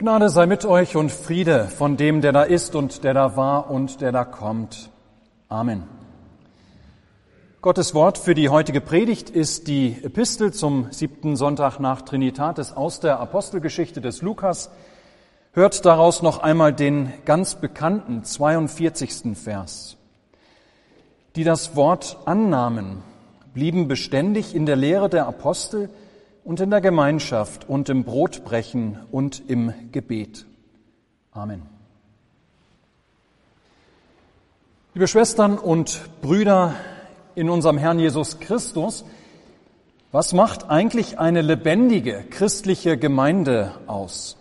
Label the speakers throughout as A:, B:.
A: Gnade sei mit euch und Friede von dem, der da ist und der da war und der da kommt. Amen. Gottes Wort für die heutige Predigt ist die Epistel zum siebten Sonntag nach Trinitatis aus der Apostelgeschichte des Lukas. Hört daraus noch einmal den ganz bekannten 42. Vers. Die das Wort annahmen, blieben beständig in der Lehre der Apostel, und in der Gemeinschaft und im Brotbrechen und im Gebet. Amen. Liebe Schwestern und Brüder in unserem Herrn Jesus Christus, was macht eigentlich eine lebendige christliche Gemeinde aus?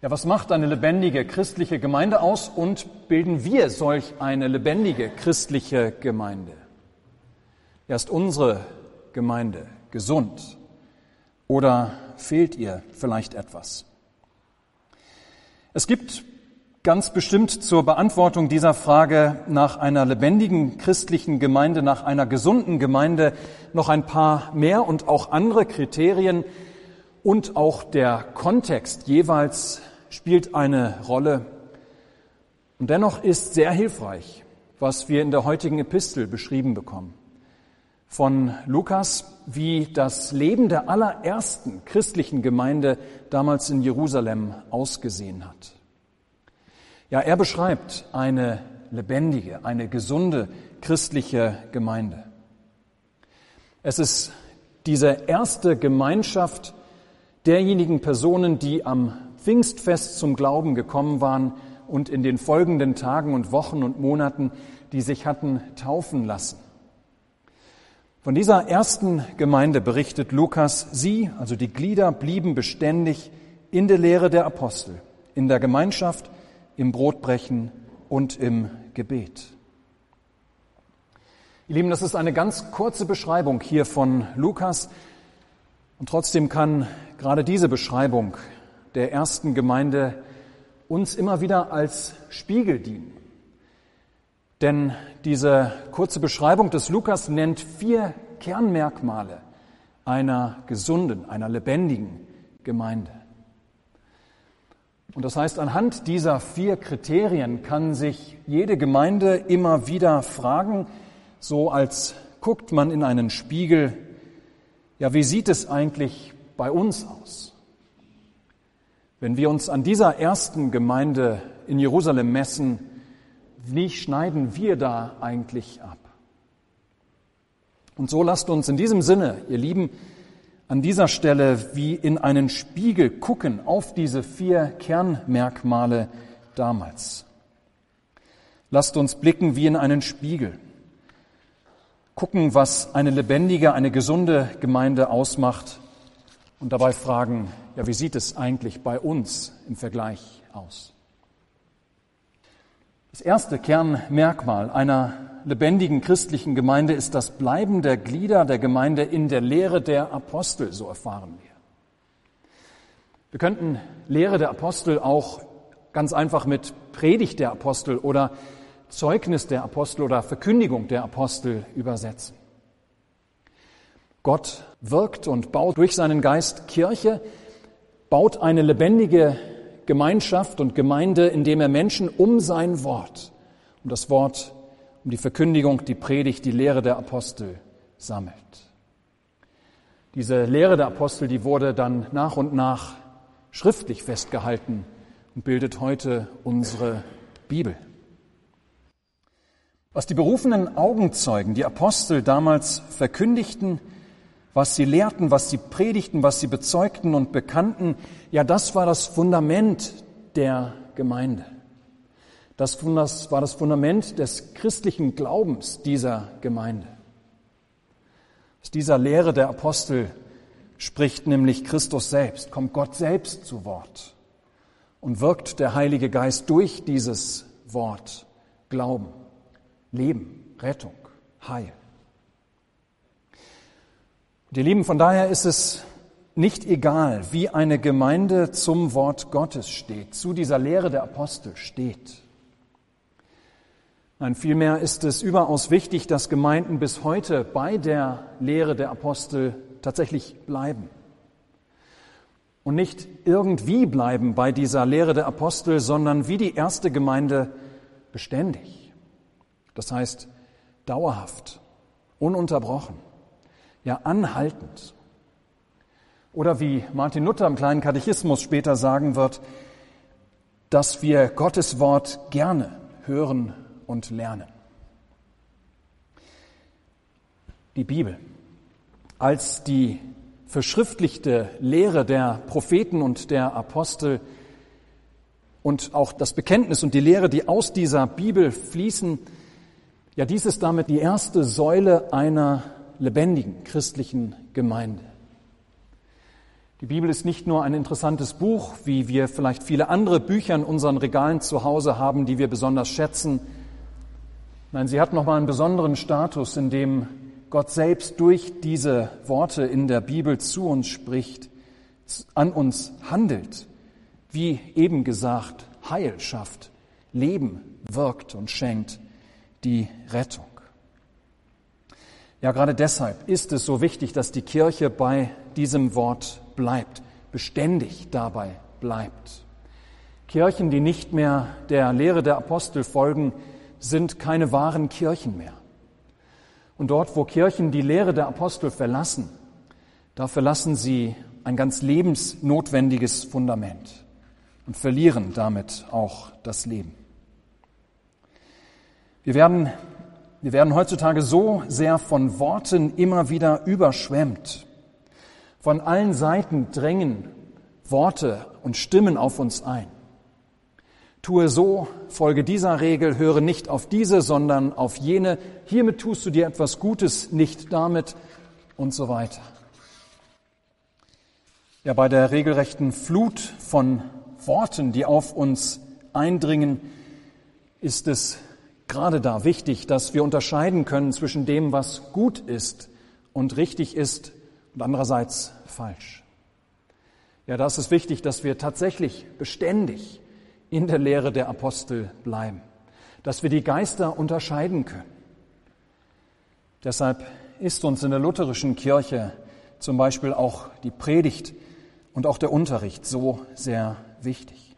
A: Ja, was macht eine lebendige christliche Gemeinde aus und bilden wir solch eine lebendige christliche Gemeinde? Ja, ist unsere Gemeinde gesund? Oder fehlt ihr vielleicht etwas? Es gibt ganz bestimmt zur Beantwortung dieser Frage nach einer lebendigen christlichen Gemeinde, nach einer gesunden Gemeinde noch ein paar mehr und auch andere Kriterien und auch der Kontext jeweils spielt eine Rolle. Und dennoch ist sehr hilfreich, was wir in der heutigen Epistel beschrieben bekommen von Lukas, wie das Leben der allerersten christlichen Gemeinde damals in Jerusalem ausgesehen hat. Ja, er beschreibt eine lebendige, eine gesunde christliche Gemeinde. Es ist diese erste Gemeinschaft derjenigen Personen, die am Pfingstfest zum Glauben gekommen waren und in den folgenden Tagen und Wochen und Monaten, die sich hatten taufen lassen. Von dieser ersten Gemeinde berichtet Lukas, sie, also die Glieder, blieben beständig in der Lehre der Apostel, in der Gemeinschaft, im Brotbrechen und im Gebet. Ihr Lieben, das ist eine ganz kurze Beschreibung hier von Lukas. Und trotzdem kann gerade diese Beschreibung der ersten Gemeinde uns immer wieder als Spiegel dienen. Denn diese kurze Beschreibung des Lukas nennt vier Kernmerkmale einer gesunden, einer lebendigen Gemeinde. Und das heißt, anhand dieser vier Kriterien kann sich jede Gemeinde immer wieder fragen, so als guckt man in einen Spiegel, ja, wie sieht es eigentlich bei uns aus? Wenn wir uns an dieser ersten Gemeinde in Jerusalem messen, wie schneiden wir da eigentlich ab? Und so lasst uns in diesem Sinne, ihr Lieben, an dieser Stelle wie in einen Spiegel gucken auf diese vier Kernmerkmale damals. Lasst uns blicken wie in einen Spiegel. Gucken, was eine lebendige, eine gesunde Gemeinde ausmacht und dabei fragen, ja, wie sieht es eigentlich bei uns im Vergleich aus? Das erste Kernmerkmal einer lebendigen christlichen Gemeinde ist das Bleiben der Glieder der Gemeinde in der Lehre der Apostel, so erfahren wir. Wir könnten Lehre der Apostel auch ganz einfach mit Predigt der Apostel oder Zeugnis der Apostel oder Verkündigung der Apostel übersetzen. Gott wirkt und baut durch seinen Geist Kirche, baut eine lebendige Gemeinschaft und Gemeinde, indem er Menschen um sein Wort, um das Wort, um die Verkündigung, die Predigt, die Lehre der Apostel sammelt. Diese Lehre der Apostel, die wurde dann nach und nach schriftlich festgehalten und bildet heute unsere Bibel. Was die berufenen Augenzeugen, die Apostel damals verkündigten, was sie lehrten, was sie predigten, was sie bezeugten und bekannten, ja, das war das Fundament der Gemeinde. Das war das Fundament des christlichen Glaubens dieser Gemeinde. Aus dieser Lehre der Apostel spricht nämlich Christus selbst, kommt Gott selbst zu Wort und wirkt der Heilige Geist durch dieses Wort Glauben, Leben, Rettung, Heil. Ihr Lieben, von daher ist es nicht egal, wie eine Gemeinde zum Wort Gottes steht, zu dieser Lehre der Apostel steht. Nein, vielmehr ist es überaus wichtig, dass Gemeinden bis heute bei der Lehre der Apostel tatsächlich bleiben. und nicht irgendwie bleiben bei dieser Lehre der Apostel, sondern wie die erste Gemeinde beständig. Das heißt dauerhaft, ununterbrochen, ja anhaltend. Oder wie Martin Luther im kleinen Katechismus später sagen wird, dass wir Gottes Wort gerne hören und lernen. Die Bibel als die verschriftlichte Lehre der Propheten und der Apostel und auch das Bekenntnis und die Lehre, die aus dieser Bibel fließen, ja, dies ist damit die erste Säule einer lebendigen christlichen Gemeinde. Die Bibel ist nicht nur ein interessantes Buch, wie wir vielleicht viele andere Bücher in unseren Regalen zu Hause haben, die wir besonders schätzen. Nein, sie hat nochmal einen besonderen Status, in dem Gott selbst durch diese Worte in der Bibel zu uns spricht, an uns handelt, wie eben gesagt, Heil schafft, Leben wirkt und schenkt die Rettung. Ja, gerade deshalb ist es so wichtig, dass die Kirche bei diesem Wort bleibt, beständig dabei bleibt. Kirchen, die nicht mehr der Lehre der Apostel folgen, sind keine wahren Kirchen mehr. Und dort, wo Kirchen die Lehre der Apostel verlassen, da verlassen sie ein ganz lebensnotwendiges Fundament und verlieren damit auch das Leben. Wir werden, wir werden heutzutage so sehr von Worten immer wieder überschwemmt. Von allen Seiten drängen Worte und Stimmen auf uns ein. Tue so, folge dieser Regel, höre nicht auf diese, sondern auf jene. Hiermit tust du dir etwas Gutes, nicht damit und so weiter. Ja, bei der regelrechten Flut von Worten, die auf uns eindringen, ist es gerade da wichtig, dass wir unterscheiden können zwischen dem, was gut ist und richtig ist und andererseits falsch. Ja, da ist es wichtig, dass wir tatsächlich beständig in der Lehre der Apostel bleiben, dass wir die Geister unterscheiden können. Deshalb ist uns in der lutherischen Kirche zum Beispiel auch die Predigt und auch der Unterricht so sehr wichtig.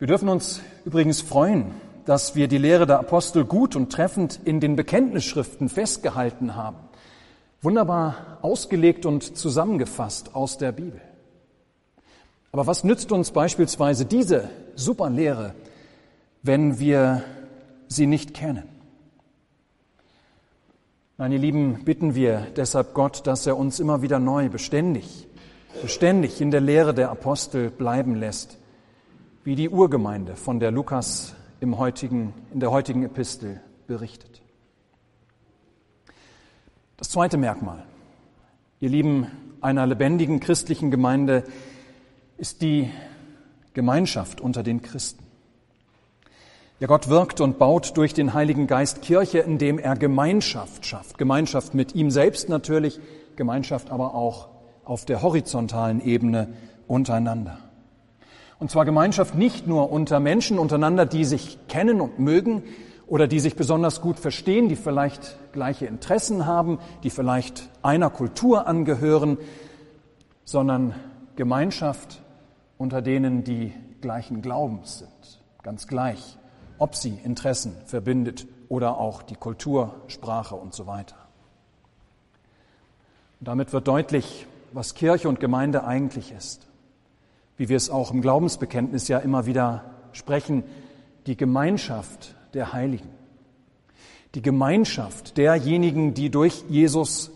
A: Wir dürfen uns übrigens freuen, dass wir die Lehre der Apostel gut und treffend in den Bekenntnisschriften festgehalten haben. Wunderbar ausgelegt und zusammengefasst aus der Bibel. Aber was nützt uns beispielsweise diese super Lehre, wenn wir sie nicht kennen? Meine Lieben, bitten wir deshalb Gott, dass er uns immer wieder neu, beständig, beständig in der Lehre der Apostel bleiben lässt, wie die Urgemeinde, von der Lukas im heutigen, in der heutigen Epistel berichtet. Das zweite Merkmal, ihr Lieben, einer lebendigen christlichen Gemeinde ist die Gemeinschaft unter den Christen. Ja, Gott wirkt und baut durch den Heiligen Geist Kirche, indem er Gemeinschaft schafft. Gemeinschaft mit ihm selbst natürlich, Gemeinschaft aber auch auf der horizontalen Ebene untereinander. Und zwar Gemeinschaft nicht nur unter Menschen untereinander, die sich kennen und mögen, oder die sich besonders gut verstehen, die vielleicht gleiche Interessen haben, die vielleicht einer Kultur angehören, sondern Gemeinschaft unter denen, die gleichen Glaubens sind, ganz gleich, ob sie Interessen verbindet oder auch die Kultur, Sprache und so weiter. Und damit wird deutlich, was Kirche und Gemeinde eigentlich ist. Wie wir es auch im Glaubensbekenntnis ja immer wieder sprechen, die Gemeinschaft der Heiligen. Die Gemeinschaft derjenigen, die durch Jesus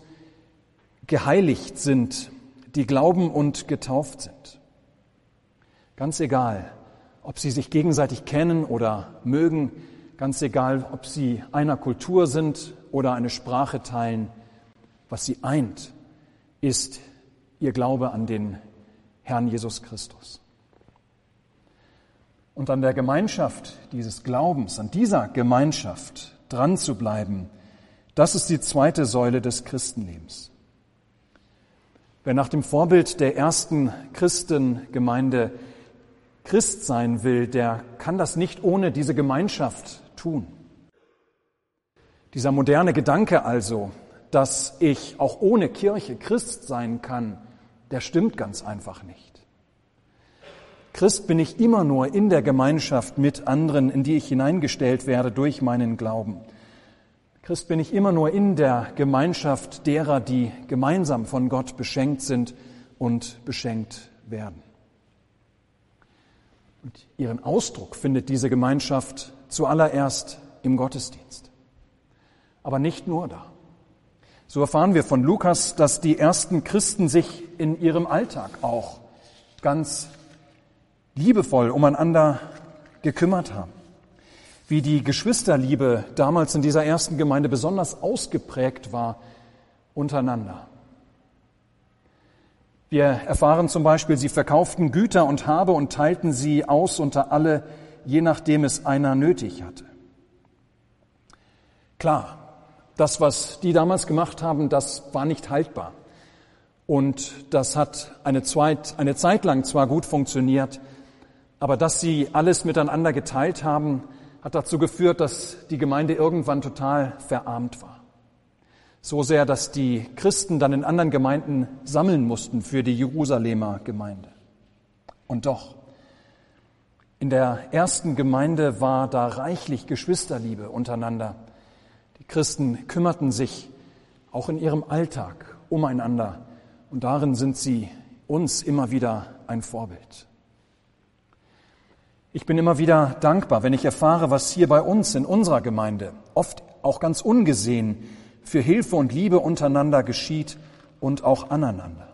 A: geheiligt sind, die glauben und getauft sind. Ganz egal, ob sie sich gegenseitig kennen oder mögen, ganz egal, ob sie einer Kultur sind oder eine Sprache teilen, was sie eint, ist ihr Glaube an den Herrn Jesus Christus und an der Gemeinschaft dieses Glaubens, an dieser Gemeinschaft dran zu bleiben, das ist die zweite Säule des Christenlebens. Wer nach dem Vorbild der ersten Christengemeinde Christ sein will, der kann das nicht ohne diese Gemeinschaft tun. Dieser moderne Gedanke also, dass ich auch ohne Kirche Christ sein kann, der stimmt ganz einfach nicht. Christ bin ich immer nur in der Gemeinschaft mit anderen, in die ich hineingestellt werde durch meinen Glauben. Christ bin ich immer nur in der Gemeinschaft derer, die gemeinsam von Gott beschenkt sind und beschenkt werden. Und ihren Ausdruck findet diese Gemeinschaft zuallererst im Gottesdienst. Aber nicht nur da. So erfahren wir von Lukas, dass die ersten Christen sich in ihrem Alltag auch ganz liebevoll umeinander gekümmert haben. Wie die Geschwisterliebe damals in dieser ersten Gemeinde besonders ausgeprägt war untereinander. Wir erfahren zum Beispiel, sie verkauften Güter und Habe und teilten sie aus unter alle, je nachdem es einer nötig hatte. Klar, das, was die damals gemacht haben, das war nicht haltbar. Und das hat eine, Zweit, eine Zeit lang zwar gut funktioniert, aber dass sie alles miteinander geteilt haben, hat dazu geführt, dass die Gemeinde irgendwann total verarmt war. So sehr, dass die Christen dann in anderen Gemeinden sammeln mussten für die Jerusalemer Gemeinde. Und doch, in der ersten Gemeinde war da reichlich Geschwisterliebe untereinander. Die Christen kümmerten sich auch in ihrem Alltag umeinander und darin sind sie uns immer wieder ein Vorbild. Ich bin immer wieder dankbar, wenn ich erfahre, was hier bei uns in unserer Gemeinde, oft auch ganz ungesehen, für Hilfe und Liebe untereinander geschieht und auch aneinander.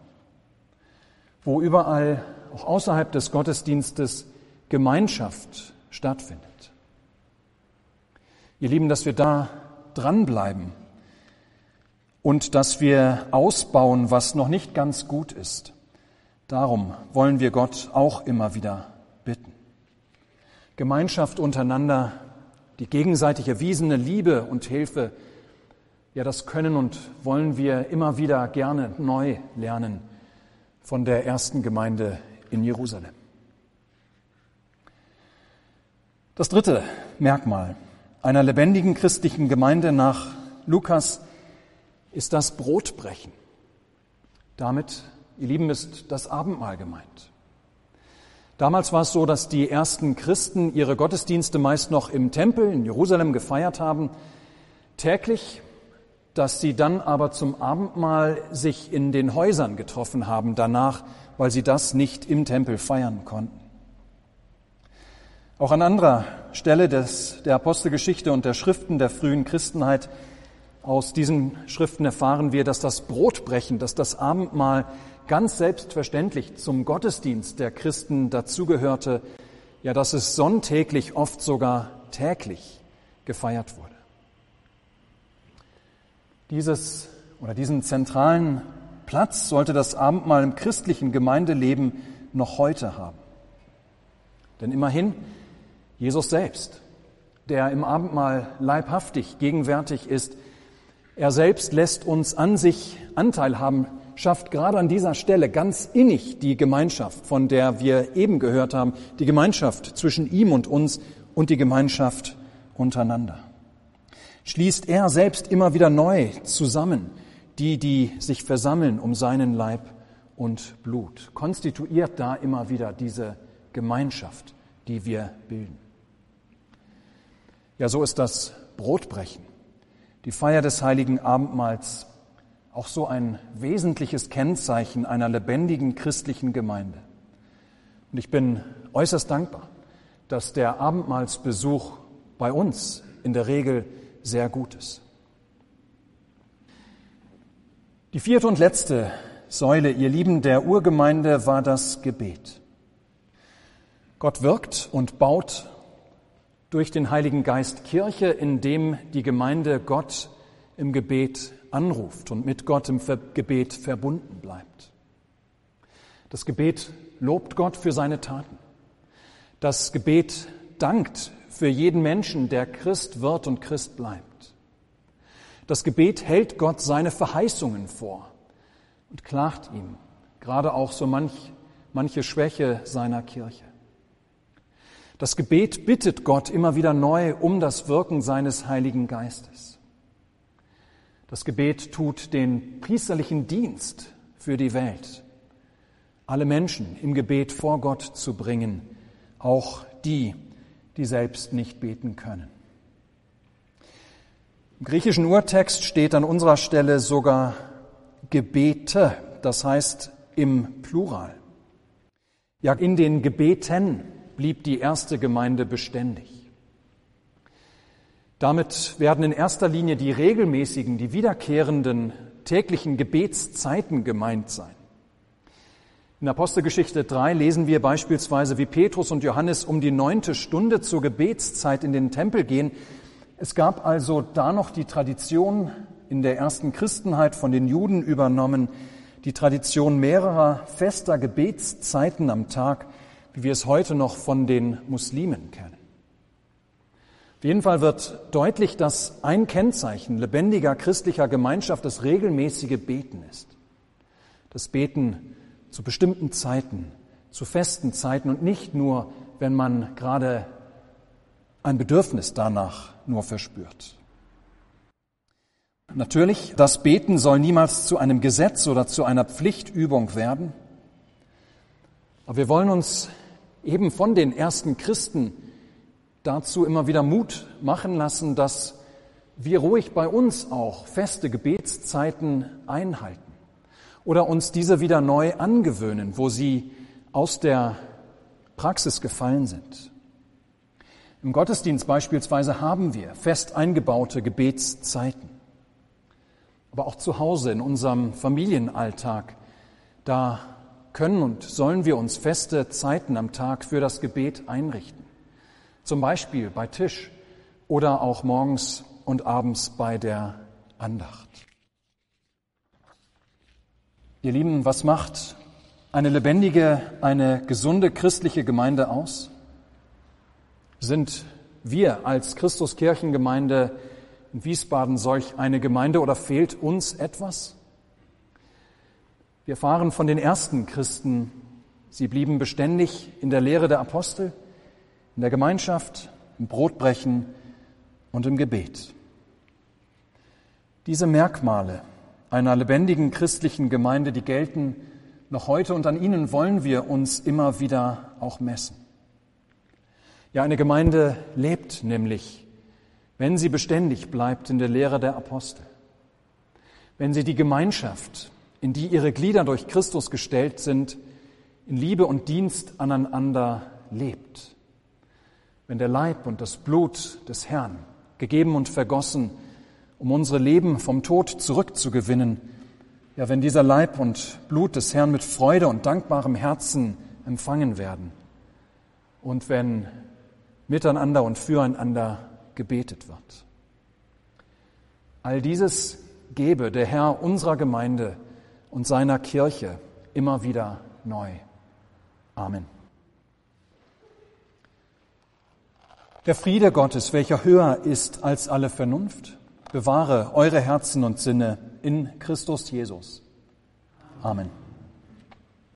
A: Wo überall, auch außerhalb des Gottesdienstes, Gemeinschaft stattfindet. Ihr Lieben, dass wir da dranbleiben und dass wir ausbauen, was noch nicht ganz gut ist. Darum wollen wir Gott auch immer wieder bitten. Gemeinschaft untereinander, die gegenseitig erwiesene Liebe und Hilfe, ja, das können und wollen wir immer wieder gerne neu lernen von der ersten Gemeinde in Jerusalem. Das dritte Merkmal einer lebendigen christlichen Gemeinde nach Lukas ist das Brotbrechen. Damit, ihr Lieben, ist das Abendmahl gemeint. Damals war es so, dass die ersten Christen ihre Gottesdienste meist noch im Tempel in Jerusalem gefeiert haben, täglich, dass sie dann aber zum Abendmahl sich in den Häusern getroffen haben danach, weil sie das nicht im Tempel feiern konnten. Auch an anderer Stelle des, der Apostelgeschichte und der Schriften der frühen Christenheit aus diesen Schriften erfahren wir, dass das Brotbrechen, dass das Abendmahl ganz selbstverständlich zum Gottesdienst der Christen dazugehörte, ja, dass es sonntäglich, oft sogar täglich gefeiert wurde. Dieses oder diesen zentralen Platz sollte das Abendmahl im christlichen Gemeindeleben noch heute haben. Denn immerhin Jesus selbst, der im Abendmahl leibhaftig gegenwärtig ist, er selbst lässt uns an sich Anteil haben, schafft gerade an dieser Stelle ganz innig die Gemeinschaft, von der wir eben gehört haben, die Gemeinschaft zwischen ihm und uns und die Gemeinschaft untereinander. Schließt er selbst immer wieder neu zusammen, die, die sich versammeln um seinen Leib und Blut, konstituiert da immer wieder diese Gemeinschaft, die wir bilden. Ja, so ist das Brotbrechen, die Feier des heiligen Abendmahls, auch so ein wesentliches Kennzeichen einer lebendigen christlichen Gemeinde. Und ich bin äußerst dankbar, dass der Abendmahlsbesuch bei uns in der Regel sehr gut ist. Die vierte und letzte Säule, ihr Lieben, der Urgemeinde war das Gebet. Gott wirkt und baut durch den Heiligen Geist Kirche, indem die Gemeinde Gott im Gebet anruft und mit Gott im Gebet verbunden bleibt. Das Gebet lobt Gott für seine Taten. Das Gebet dankt für jeden Menschen, der Christ wird und Christ bleibt. Das Gebet hält Gott seine Verheißungen vor und klagt ihm gerade auch so manch, manche Schwäche seiner Kirche. Das Gebet bittet Gott immer wieder neu um das Wirken seines Heiligen Geistes. Das Gebet tut den priesterlichen Dienst für die Welt alle Menschen im Gebet vor Gott zu bringen, auch die, die selbst nicht beten können. Im griechischen Urtext steht an unserer Stelle sogar Gebete, das heißt im Plural. Ja, in den Gebeten blieb die erste Gemeinde beständig. Damit werden in erster Linie die regelmäßigen, die wiederkehrenden täglichen Gebetszeiten gemeint sein. In Apostelgeschichte 3 lesen wir beispielsweise, wie Petrus und Johannes um die neunte Stunde zur Gebetszeit in den Tempel gehen. Es gab also da noch die Tradition in der ersten Christenheit von den Juden übernommen, die Tradition mehrerer fester Gebetszeiten am Tag, wie wir es heute noch von den Muslimen kennen. Auf jeden Fall wird deutlich, dass ein Kennzeichen lebendiger christlicher Gemeinschaft das regelmäßige Beten ist. Das Beten zu bestimmten Zeiten, zu festen Zeiten und nicht nur, wenn man gerade ein Bedürfnis danach nur verspürt. Natürlich, das Beten soll niemals zu einem Gesetz oder zu einer Pflichtübung werden. Aber wir wollen uns eben von den ersten Christen dazu immer wieder Mut machen lassen, dass wir ruhig bei uns auch feste Gebetszeiten einhalten oder uns diese wieder neu angewöhnen, wo sie aus der Praxis gefallen sind. Im Gottesdienst beispielsweise haben wir fest eingebaute Gebetszeiten. Aber auch zu Hause in unserem Familienalltag, da können und sollen wir uns feste Zeiten am Tag für das Gebet einrichten. Zum Beispiel bei Tisch oder auch morgens und abends bei der Andacht. Ihr Lieben, was macht eine lebendige, eine gesunde christliche Gemeinde aus? Sind wir als Christuskirchengemeinde in Wiesbaden solch eine Gemeinde oder fehlt uns etwas? Wir erfahren von den ersten Christen, sie blieben beständig in der Lehre der Apostel, in der Gemeinschaft, im Brotbrechen und im Gebet. Diese Merkmale einer lebendigen christlichen Gemeinde, die gelten noch heute und an ihnen wollen wir uns immer wieder auch messen. Ja, eine Gemeinde lebt nämlich, wenn sie beständig bleibt in der Lehre der Apostel, wenn sie die Gemeinschaft, in die ihre Glieder durch Christus gestellt sind, in Liebe und Dienst aneinander lebt wenn der Leib und das Blut des Herrn, gegeben und vergossen, um unsere Leben vom Tod zurückzugewinnen, ja, wenn dieser Leib und Blut des Herrn mit Freude und dankbarem Herzen empfangen werden und wenn miteinander und füreinander gebetet wird. All dieses gebe der Herr unserer Gemeinde und seiner Kirche immer wieder neu. Amen. Der Friede Gottes, welcher höher ist als alle Vernunft, bewahre eure Herzen und Sinne in Christus Jesus. Amen.